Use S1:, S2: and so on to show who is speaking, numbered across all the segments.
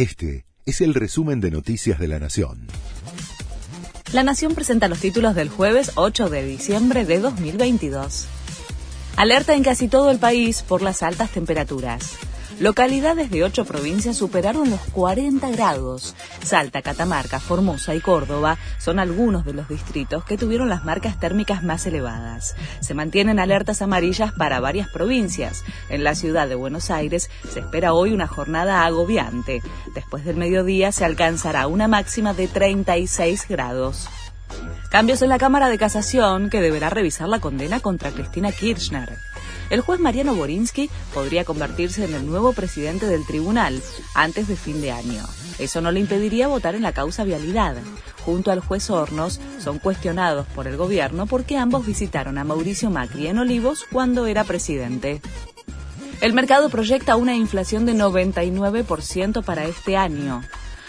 S1: Este es el resumen de Noticias de la Nación.
S2: La Nación presenta los títulos del jueves 8 de diciembre de 2022. Alerta en casi todo el país por las altas temperaturas. Localidades de ocho provincias superaron los 40 grados. Salta, Catamarca, Formosa y Córdoba son algunos de los distritos que tuvieron las marcas térmicas más elevadas. Se mantienen alertas amarillas para varias provincias. En la ciudad de Buenos Aires se espera hoy una jornada agobiante. Después del mediodía se alcanzará una máxima de 36 grados. Cambios en la Cámara de Casación que deberá revisar la condena contra Cristina Kirchner. El juez Mariano Borinsky podría convertirse en el nuevo presidente del tribunal antes de fin de año. Eso no le impediría votar en la causa vialidad. Junto al juez Hornos son cuestionados por el gobierno porque ambos visitaron a Mauricio Macri en Olivos cuando era presidente. El mercado proyecta una inflación de 99% para este año.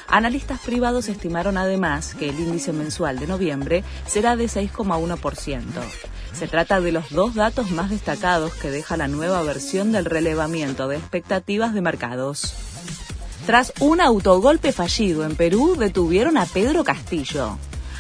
S2: Analistas privados estimaron además que el índice mensual de noviembre será de 6,1%. Se trata de los dos datos más destacados que deja la nueva versión del relevamiento de expectativas de mercados. Tras un autogolpe fallido en Perú, detuvieron a Pedro Castillo.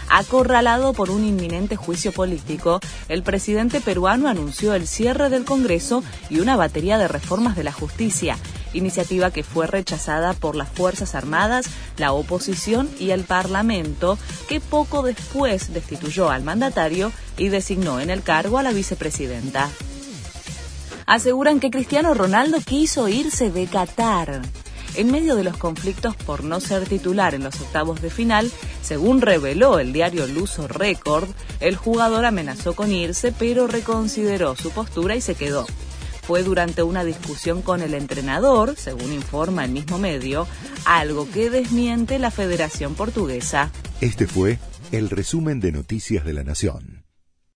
S2: Acorralado por un inminente juicio político, el presidente peruano anunció el cierre del Congreso y una batería de reformas de la justicia, iniciativa que fue rechazada por las Fuerzas Armadas, la oposición y el Parlamento, que poco después destituyó al mandatario y designó en el cargo a la vicepresidenta. Aseguran que Cristiano Ronaldo quiso irse de Qatar. En medio de los conflictos por no ser titular en los octavos de final, según reveló el diario Luso Record, el jugador amenazó con irse, pero reconsideró su postura y se quedó. Fue durante una discusión con el entrenador, según informa el mismo medio, algo que desmiente la Federación Portuguesa.
S1: Este fue el resumen de Noticias de la Nación.